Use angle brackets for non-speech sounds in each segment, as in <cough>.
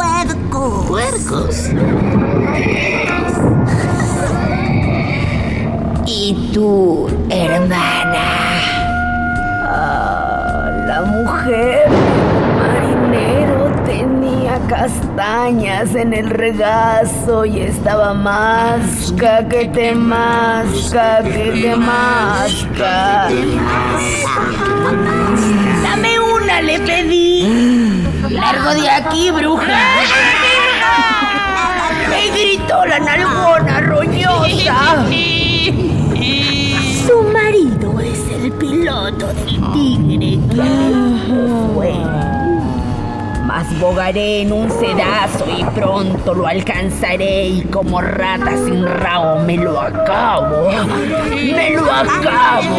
Puercos. Puercos. ¿Y tú, hermana? Ah, la mujer marinero tenía castañas en el regazo y estaba masca que te masca que te masca. Dame una, le pedí. Largo de aquí, bruja. <laughs> Me gritó la nalgona roñosa. Su marido es el piloto del tigre que fue. Mas bogaré en un sedazo y pronto lo alcanzaré y como rata sin rabo me lo acabo. Me lo acabo.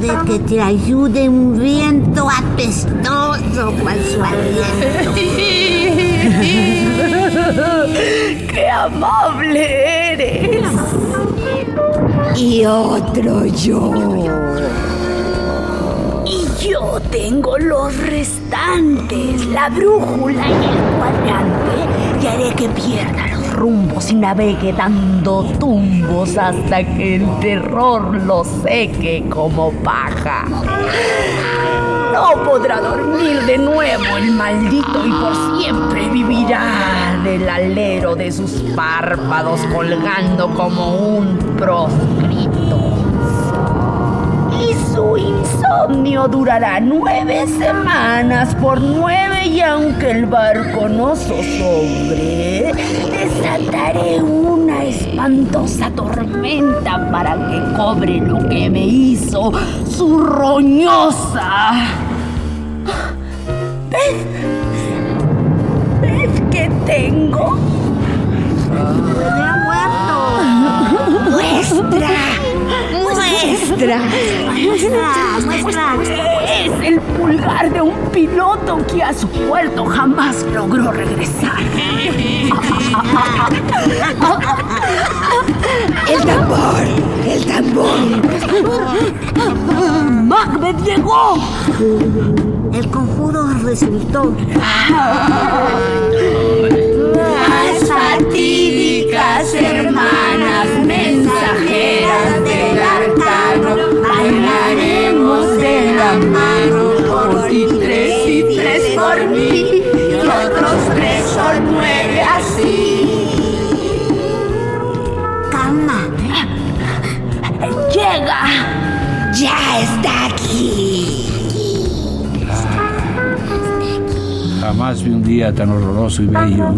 Haré que te ayude un viento apestoso con su aliento. <laughs> ¡Qué amable eres! Y otro yo. Y yo tengo los restantes, la brújula y el cuadrante, y haré que pierda los rumbos y navegue dando tumbos hasta que el terror lo seque como paja. No podrá dormir de nuevo el maldito y por siempre vivirá del alero de sus párpados colgando como un proscrito. Su insomnio durará nueve semanas por nueve y aunque el barco no zozobre, desataré una espantosa tormenta para que cobre lo que me hizo su roñosa. ¿Ves? ¿Ves que tengo? <laughs> ¡Muestra! ¡Muestra! ¡Muestra! ¡Muestra! Es el pulgar de un piloto que a su puerto jamás logró regresar. ¡El tambor! ¡El tambor! ¡Macbeth llegó! El conjuro resultó. Fatídicas hermanas mensajeras del arcano bailaremos de la mano por ti tres y tres por mí y otros tres son nueve así. Calma. Llega. Ya está aquí. Jamás vi un día tan horroroso y bello.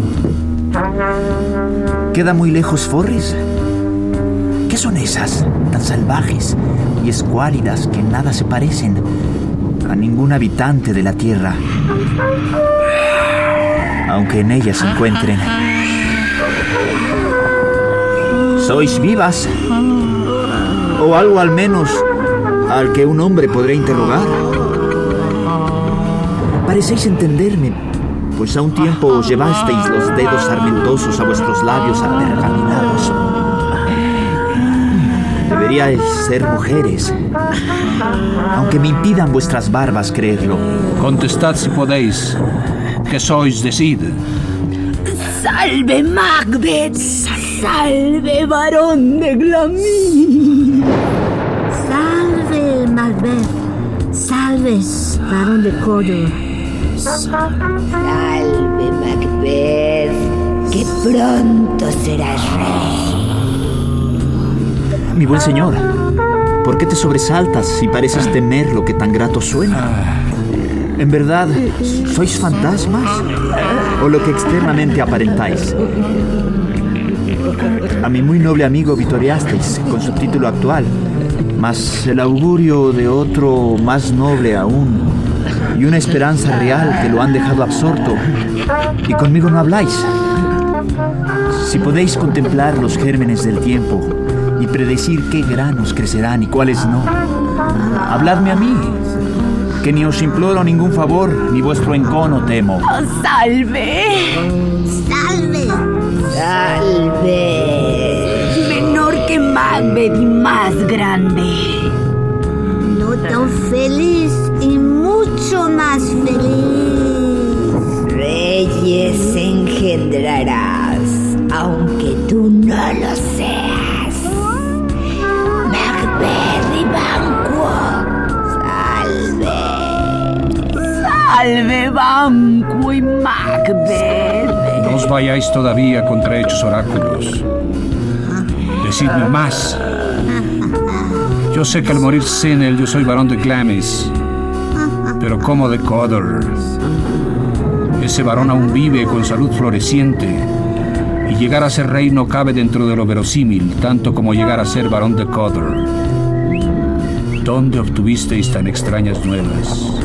¿Queda muy lejos Forres? ¿Qué son esas, tan salvajes y escuálidas que nada se parecen a ningún habitante de la Tierra? Aunque en ellas se encuentren. ¿Sois vivas? O algo al menos al que un hombre podrá interrogar. Parecéis entenderme, pues a un tiempo os llevasteis los dedos sarmentosos a vuestros labios apergaminados. Deberíais ser mujeres, aunque me impidan vuestras barbas creerlo. Contestad si podéis. ¿Qué sois, decid? ¡Salve, Macbeth! ¡Salve, varón de Glamí! Salve, Macbeth. Salves, varón de Codor. Salve, Macbeth, que pronto serás rey. Mi buen señor, ¿por qué te sobresaltas si pareces temer lo que tan grato suena? ¿En verdad sois fantasmas? ¿O lo que externamente aparentáis? A mi muy noble amigo vitoriasteis con su título actual, mas el augurio de otro más noble aún y una esperanza real que lo han dejado absorto. Y conmigo no habláis. Si podéis contemplar los gérmenes del tiempo y predecir qué granos crecerán y cuáles no, habladme a mí, que ni os imploro ningún favor ni vuestro encono temo. ¡Salve! Salve. ¡Salve! Menor que Macbeth y más grande. No tan feliz mucho más feliz. Reyes engendrarás, aunque tú no lo seas. Macbeth y Banquo. Salve. Salve, Banquo y Macbeth. No os vayáis todavía contra hechos oráculos. Decidme más. Yo sé que al morir Sinel yo soy varón de Glamis, pero como de Codor. Ese varón aún vive con salud floreciente y llegar a ser rey no cabe dentro de lo verosímil, tanto como llegar a ser varón de Codor. ¿Dónde obtuvisteis tan extrañas nuevas?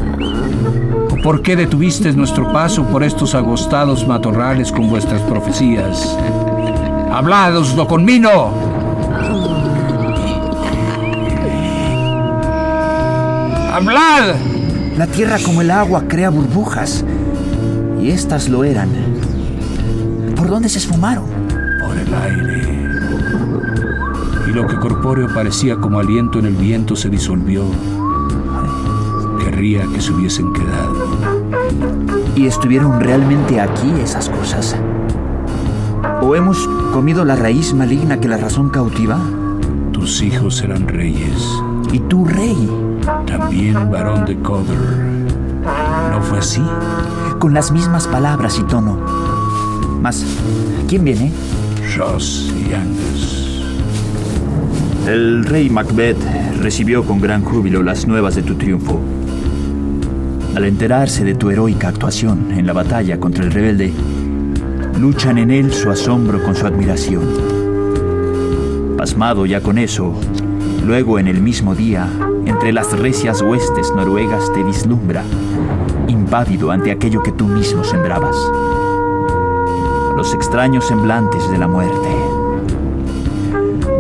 ¿O por qué detuvisteis nuestro paso por estos agostados matorrales con vuestras profecías? ¡Habladoslo conmigo! ¡Hablad! La tierra como el agua crea burbujas, y estas lo eran. ¿Por dónde se esfumaron? por el aire. Y lo que corpóreo parecía como aliento en el viento se disolvió. Querría que se hubiesen quedado. ¿Y estuvieron realmente aquí esas cosas? ¿O hemos comido la raíz maligna que la razón cautiva? Tus hijos serán reyes, ¿Y tú, rey? También varón de Codor. ¿No fue así? Con las mismas palabras y tono. Mas, ¿quién viene? Ross y Angus. El rey Macbeth recibió con gran júbilo las nuevas de tu triunfo. Al enterarse de tu heroica actuación en la batalla contra el rebelde, luchan en él su asombro con su admiración. Pasmado ya con eso, luego en el mismo día, entre las recias huestes noruegas te vislumbra, impávido ante aquello que tú mismo sembrabas. Los extraños semblantes de la muerte.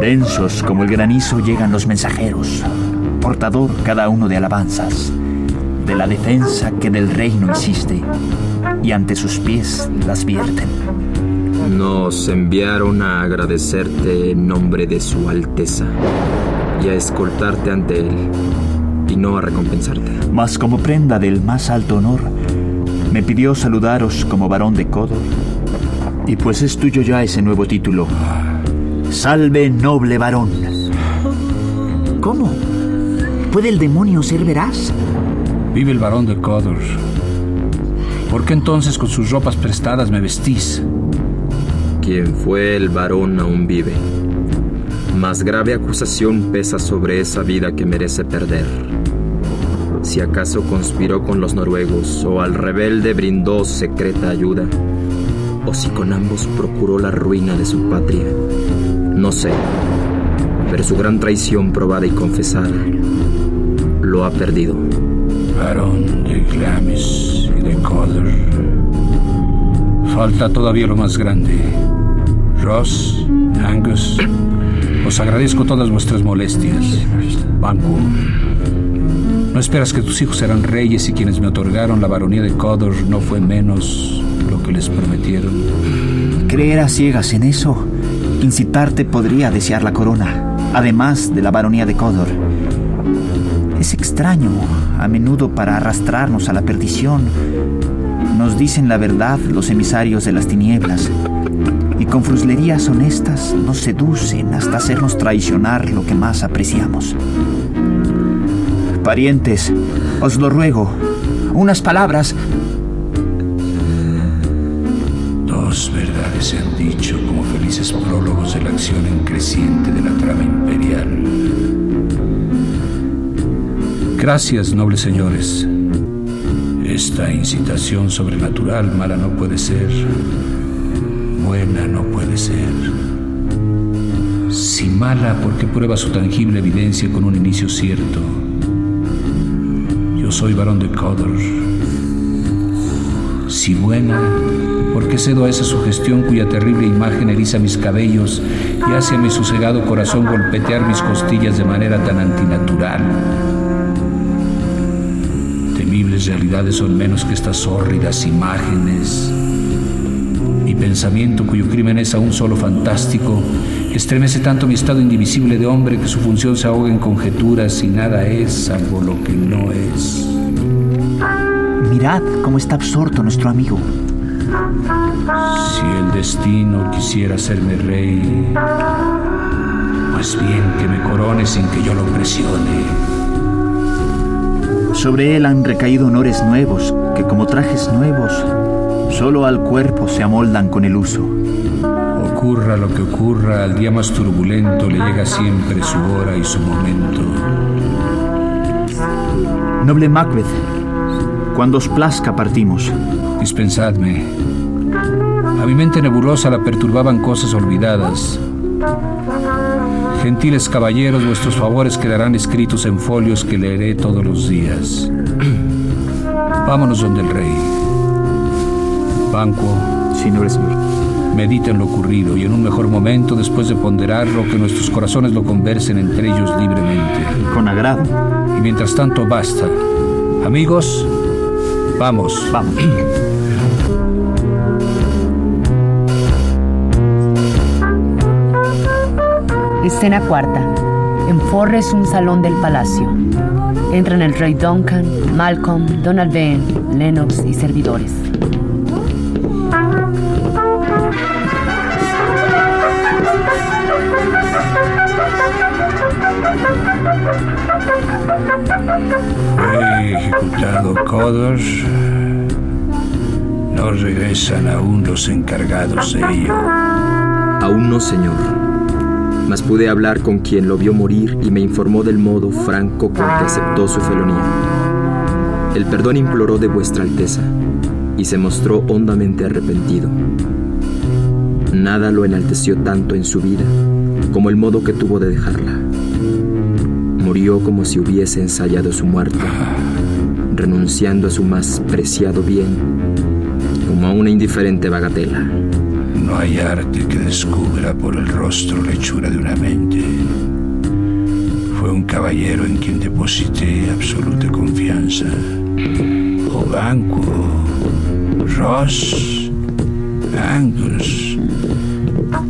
Densos como el granizo llegan los mensajeros, portador cada uno de alabanzas, de la defensa que del reino hiciste, y ante sus pies las vierten. Nos enviaron a agradecerte en nombre de su Alteza y a escoltarte ante él y no a recompensarte. Mas como prenda del más alto honor, me pidió saludaros como varón de Codor. Y pues es tuyo ya ese nuevo título. Salve noble varón. ¿Cómo? ¿Puede el demonio ser veraz? Vive el varón de Codor. ¿Por qué entonces con sus ropas prestadas me vestís? Quien fue el varón aún vive. Más grave acusación pesa sobre esa vida que merece perder. Si acaso conspiró con los noruegos o al rebelde brindó secreta ayuda, o si con ambos procuró la ruina de su patria, no sé. pero su gran traición probada y confesada lo ha perdido. Varón de Glamis y de Coder. Falta todavía lo más grande. Ross, Angus, os agradezco todas vuestras molestias. Banco. No esperas que tus hijos serán reyes y quienes me otorgaron la baronía de Codor no fue menos lo que les prometieron. Creer a ciegas en eso, incitarte podría desear la corona, además de la baronía de Codor. Es extraño, a menudo para arrastrarnos a la perdición. Nos dicen la verdad los emisarios de las tinieblas, con fruslerías honestas nos seducen hasta hacernos traicionar lo que más apreciamos. Parientes, os lo ruego, unas palabras. Dos verdades se han dicho como felices prólogos de la acción en creciente de la trama imperial. Gracias, nobles señores. Esta incitación sobrenatural mala no puede ser, buena no puede ser. Si mala, porque prueba su tangible evidencia con un inicio cierto. Yo soy varón de Codor. Si buena, porque cedo a esa sugestión cuya terrible imagen eriza mis cabellos y hace a mi sosegado corazón golpetear mis costillas de manera tan antinatural temibles realidades son menos que estas hórridas imágenes. Mi pensamiento, cuyo crimen es aún solo fantástico, estremece tanto mi estado indivisible de hombre que su función se ahoga en conjeturas y nada es salvo lo que no es. Mirad cómo está absorto nuestro amigo. Si el destino quisiera hacerme rey, pues bien que me corone sin que yo lo presione. Sobre él han recaído honores nuevos, que como trajes nuevos, solo al cuerpo se amoldan con el uso. Ocurra lo que ocurra, al día más turbulento le llega siempre su hora y su momento. Noble Macbeth, cuando os plazca partimos. Dispensadme. A mi mente nebulosa la perturbaban cosas olvidadas. Gentiles caballeros, vuestros favores quedarán escritos en folios que leeré todos los días. <clears throat> Vámonos donde el rey. Banco, Sí, noble señor. medita en lo ocurrido y en un mejor momento, después de ponderarlo, que nuestros corazones lo conversen entre ellos libremente. Con agrado. Y mientras tanto, basta. Amigos, vamos. Vamos. Escena cuarta. En Forres, un salón del palacio. Entran el rey Duncan, Malcolm, Donald Ben, Lennox y servidores. Fue ejecutado Codor. No regresan aún los encargados de ello. Aún no, señor. Mas pude hablar con quien lo vio morir y me informó del modo franco con que aceptó su felonía. El perdón imploró de vuestra Alteza y se mostró hondamente arrepentido. Nada lo enalteció tanto en su vida como el modo que tuvo de dejarla. Murió como si hubiese ensayado su muerte, renunciando a su más preciado bien como a una indiferente bagatela. No hay arte que descubra por el rostro la hechura de una mente. Fue un caballero en quien deposité absoluta confianza. Banco, Ross, Angus.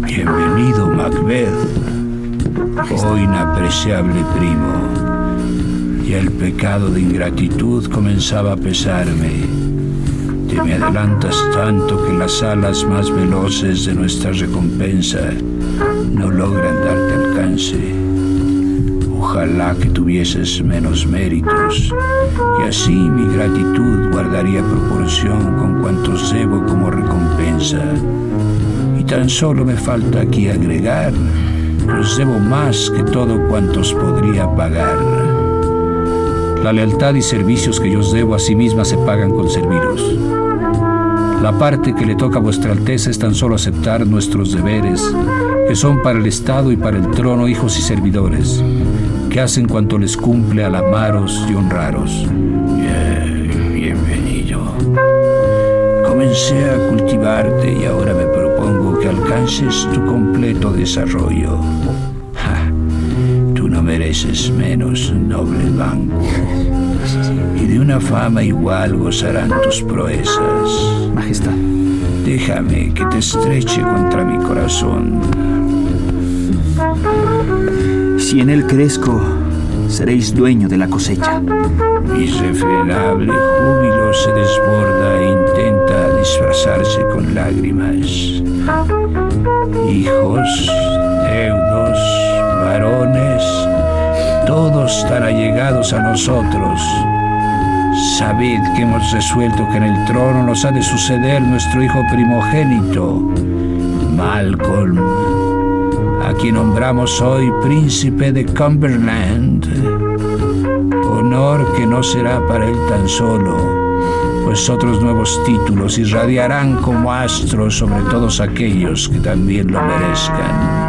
Bienvenido, Macbeth. Oh, inapreciable primo. Y el pecado de ingratitud comenzaba a pesarme. Te me adelantas tanto que las alas más veloces de nuestra recompensa no logran darte alcance. Ojalá que tuvieses menos méritos, y así mi gratitud guardaría proporción con cuantos debo como recompensa. Y tan solo me falta aquí agregar, os debo más que todo cuantos podría pagar. La lealtad y servicios que yo os debo a sí misma se pagan con serviros. La parte que le toca a vuestra Alteza es tan solo aceptar nuestros deberes que son para el Estado y para el trono hijos y servidores, que hacen cuanto les cumple al amaros y honraros. bienvenido. Comencé a cultivarte y ahora me propongo que alcances tu completo desarrollo. Mereces menos, noble banco. Y de una fama igual gozarán tus proezas. Majestad. Déjame que te estreche contra mi corazón. Si en él crezco, seréis dueño de la cosecha. Irrefrenable júbilo se desborda e intenta disfrazarse con lágrimas. Hijos, deudos, varones, todos tan allegados a nosotros Sabed que hemos resuelto que en el trono nos ha de suceder nuestro hijo primogénito, Malcolm, a quien nombramos hoy príncipe de Cumberland. Honor que no será para él tan solo, pues otros nuevos títulos irradiarán como astros sobre todos aquellos que también lo merezcan.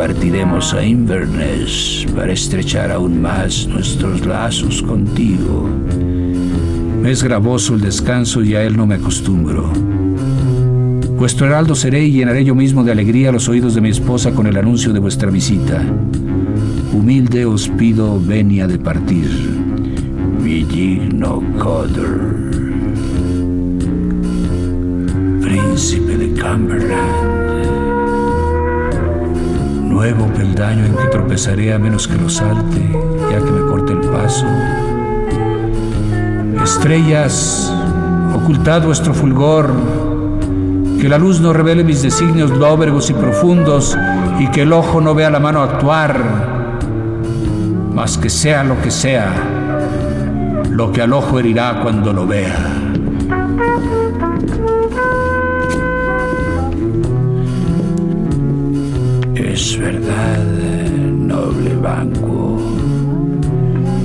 Partiremos a Inverness para estrechar aún más nuestros lazos contigo. Es gravoso el descanso y a él no me acostumbro. Vuestro heraldo seré y llenaré yo mismo de alegría los oídos de mi esposa con el anuncio de vuestra visita. Humilde os pido venia de partir. Mi digno Coder, príncipe de Cumberland nuevo peldaño en que tropezaré a menos que lo salte, ya que me corte el paso. Estrellas, ocultad vuestro fulgor, que la luz no revele mis designios lóbregos y profundos, y que el ojo no vea la mano actuar, mas que sea lo que sea, lo que al ojo herirá cuando lo vea. Verdad, noble banco.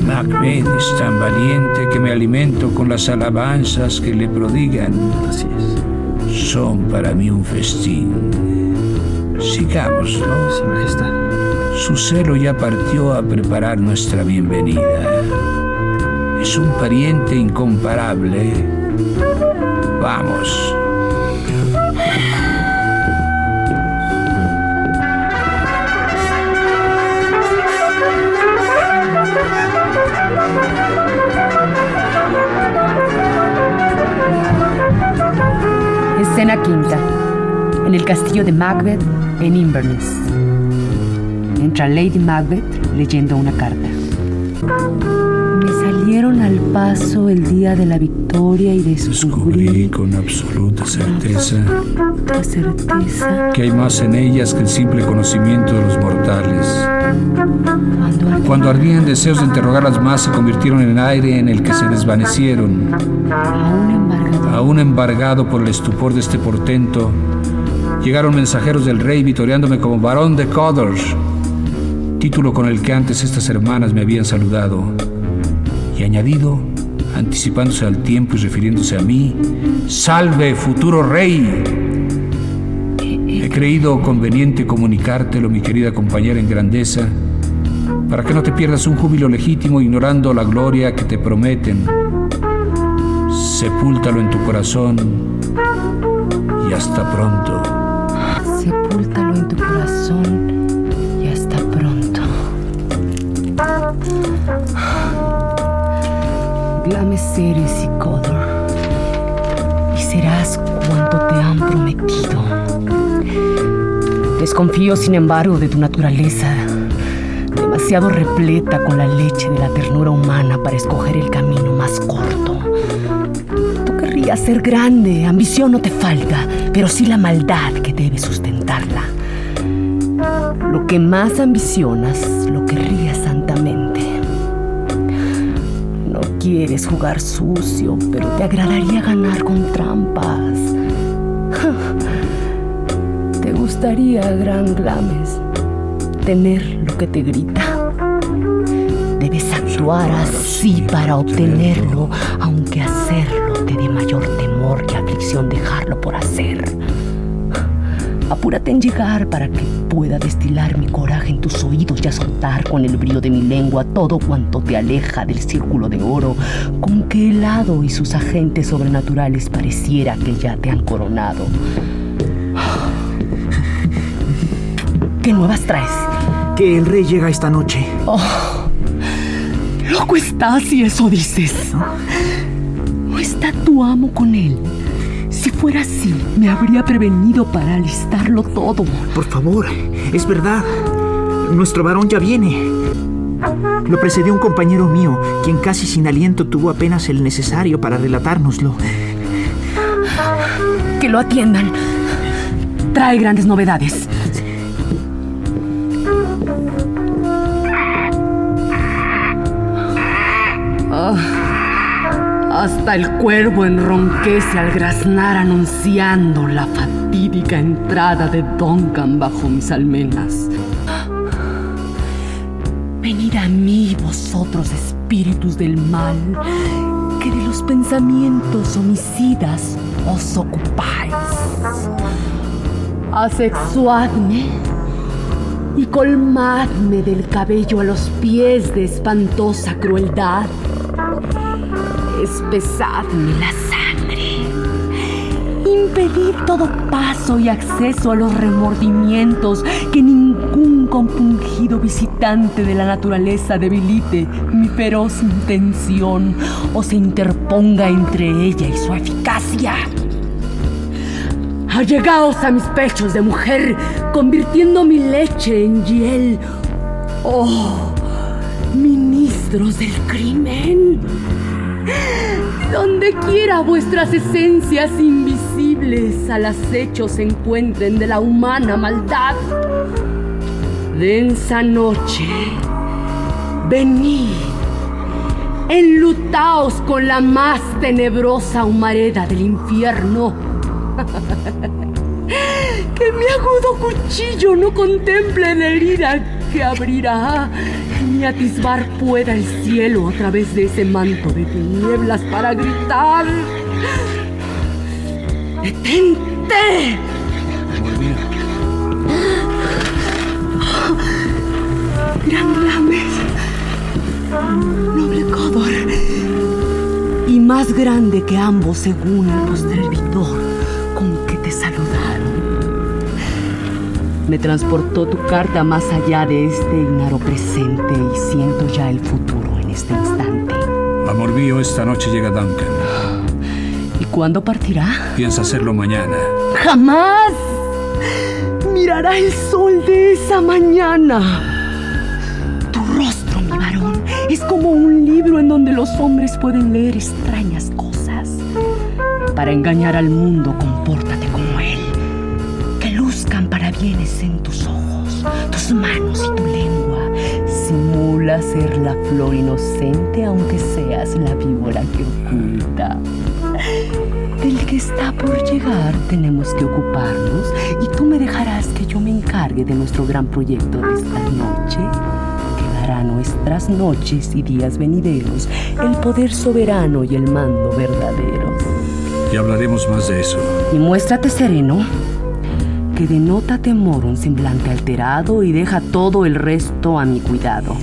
Macbeth es tan valiente que me alimento con las alabanzas que le prodigan. Así es. Son para mí un festín. Sigámoslo. Sí, Majestad. Su celo ya partió a preparar nuestra bienvenida. Es un pariente incomparable. Vamos. Escena quinta. En el castillo de Macbeth en Inverness. Entra Lady Macbeth leyendo una carta. Salieron al paso el día de la victoria y descubrí con absoluta certeza, certeza que hay más en ellas que el simple conocimiento de los mortales. Cuando ardían deseos de interrogarlas más, se convirtieron en aire en el que se desvanecieron. Aún embargado por el estupor de este portento, llegaron mensajeros del rey vitoreándome como varón de Codors, título con el que antes estas hermanas me habían saludado, añadido, anticipándose al tiempo y refiriéndose a mí, salve futuro rey. He creído conveniente comunicártelo, mi querida compañera en grandeza, para que no te pierdas un júbilo legítimo ignorando la gloria que te prometen. Sepúltalo en tu corazón y hasta pronto. Sepúltalo en tu corazón Eres y Codor, y serás cuanto te han prometido. Desconfío, sin embargo, de tu naturaleza demasiado repleta con la leche de la ternura humana para escoger el camino más corto. Tú querrías ser grande, ambición no te falta, pero sí la maldad que debe sustentarla. Lo que más ambicionas, lo querrías quieres jugar sucio, pero te agradaría ganar con trampas. <laughs> Te gustaría, gran Glames, tener lo que te grita. Debes actuar así para obtenerlo, aunque hacerlo te dé mayor temor que aflicción dejarlo por hacer. Apúrate en llegar para que pueda destilar mi coraje en tus oídos y soltar con el brillo de mi lengua todo cuanto te aleja del círculo de oro, con que el hado y sus agentes sobrenaturales pareciera que ya te han coronado. ¿Qué nuevas traes? Que el rey llega esta noche. Oh, loco estás si eso dices. ¿No está tu amo con él? Si fuera así, me habría prevenido para alistarlo todo. Por favor, es verdad. Nuestro varón ya viene. Lo precedió un compañero mío, quien casi sin aliento tuvo apenas el necesario para relatárnoslo. Que lo atiendan. Trae grandes novedades. Hasta el cuervo enronquece al graznar anunciando la fatídica entrada de Duncan bajo mis almenas. Venid a mí, vosotros espíritus del mal, que de los pensamientos homicidas os ocupáis. Asexuadme y colmadme del cabello a los pies de espantosa crueldad Espesadme la sangre. Impedid todo paso y acceso a los remordimientos que ningún compungido visitante de la naturaleza debilite mi feroz intención o se interponga entre ella y su eficacia. Allegaos a mis pechos de mujer, convirtiendo mi leche en hiel. Oh, ministros del crimen. Donde quiera vuestras esencias invisibles al acecho se encuentren de la humana maldad. Densa noche, venid, enlutaos con la más tenebrosa humareda del infierno. <laughs> que mi agudo cuchillo no contemple la herida que abrirá ni atisbar pueda el cielo a través de ese manto de tinieblas para gritar. ¡Detente! Gran Lames, noble Codor, y más grande que ambos según el postrevidor con que te saludaron. Me transportó tu carta más allá de este ignaro presente y siento ya el futuro en este instante. Amor mío, esta noche llega Duncan. ¿Y cuándo partirá? Piensa hacerlo mañana. ¡Jamás! Mirará el sol de esa mañana. Tu rostro, mi varón, es como un libro en donde los hombres pueden leer extrañas cosas. Para engañar al mundo, ser la flor inocente aunque seas la víbora que oculta. Del que está por llegar tenemos que ocuparnos y tú me dejarás que yo me encargue de nuestro gran proyecto de esta noche que dará nuestras noches y días venideros el poder soberano y el mando verdadero. Y hablaremos más de eso. Y muéstrate sereno que denota temor un semblante alterado y deja todo el resto a mi cuidado.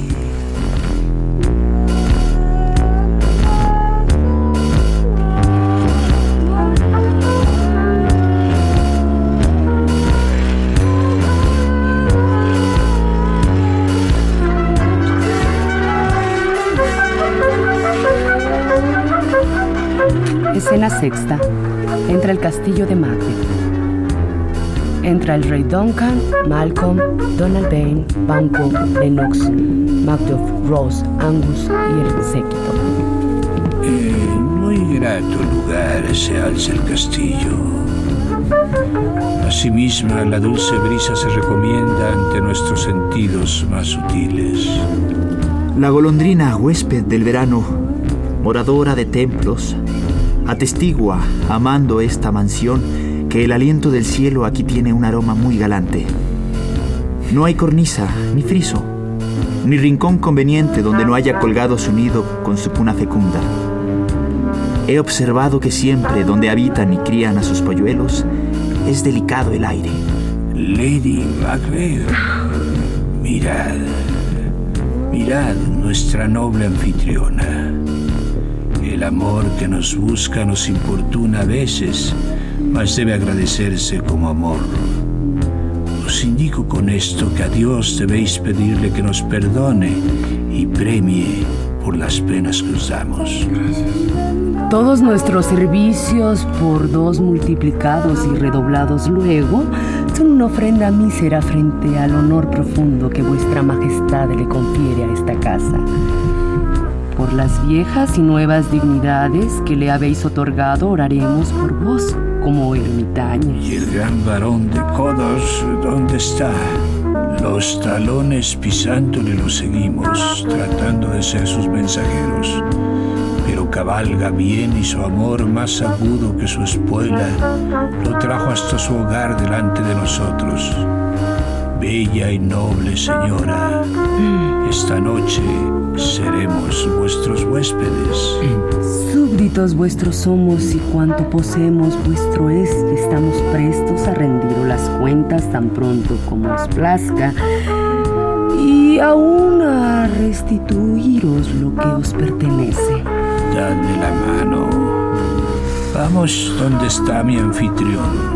Escena sexta. Entra el castillo de Macbeth. Entra el rey Duncan, Malcolm, Donald Bain, Banco, Lennox, Macduff, Rose, Angus y el séquito. En muy grato lugar se alza el castillo. Asimismo, la dulce brisa se recomienda ante nuestros sentidos más sutiles. La golondrina, huésped del verano, moradora de templos, atestigua, amando esta mansión, que el aliento del cielo aquí tiene un aroma muy galante. No hay cornisa ni friso. ni rincón conveniente donde no haya colgado su nido con su cuna fecunda. He observado que siempre donde habitan y crían a sus polluelos es delicado el aire. Lady Macbeth, mirad, mirad nuestra noble anfitriona. El amor que nos busca nos importuna a veces, mas debe agradecerse como amor. Os indico con esto que a Dios debéis pedirle que nos perdone y premie por las penas que os damos. Todos nuestros servicios por dos multiplicados y redoblados luego son una ofrenda mísera frente al honor profundo que vuestra majestad le confiere a esta casa. Las viejas y nuevas dignidades que le habéis otorgado oraremos por vos como ermitaña. ¿Y el gran varón de codos dónde está? Los talones pisándole lo seguimos, tratando de ser sus mensajeros. Pero cabalga bien y su amor más agudo que su espuela lo trajo hasta su hogar delante de nosotros. Bella y noble señora, esta noche seremos vuestros huéspedes. Súbditos vuestros somos y cuanto poseemos vuestro es, y estamos prestos a rendiros las cuentas tan pronto como os plazca y aún a restituiros lo que os pertenece. Dadme la mano. Vamos donde está mi anfitrión.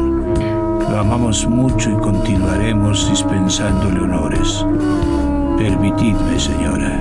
Lo amamos mucho y continuaremos dispensándole honores. Permitidme, señora.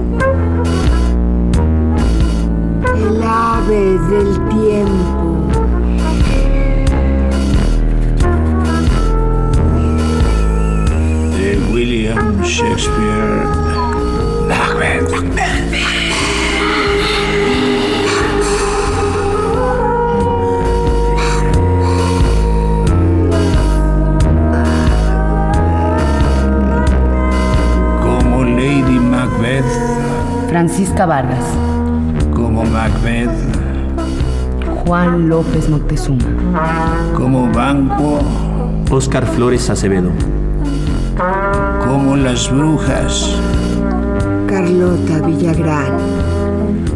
Ave del tiempo. De William Shakespeare. Macbeth. Como Lady Macbeth, Francisca Vargas, como Macbeth, Juan López Moctezuma, como Banquo, Oscar Flores Acevedo. como las brujas, Carlota Villagrán.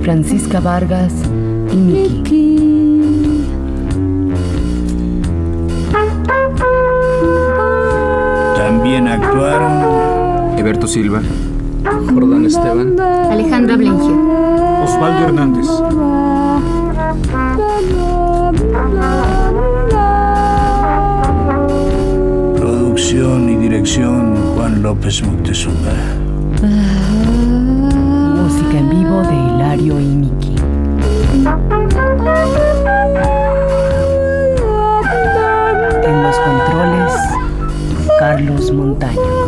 Francisca Vargas y Miki. también actuaron Eberto Silva, Jordán Esteban, Alejandra Blengier. Osvaldo Hernández. producción y dirección Juan López Moctezuma. Música en vivo de Hilario y Miki. En los controles, Carlos Montaño.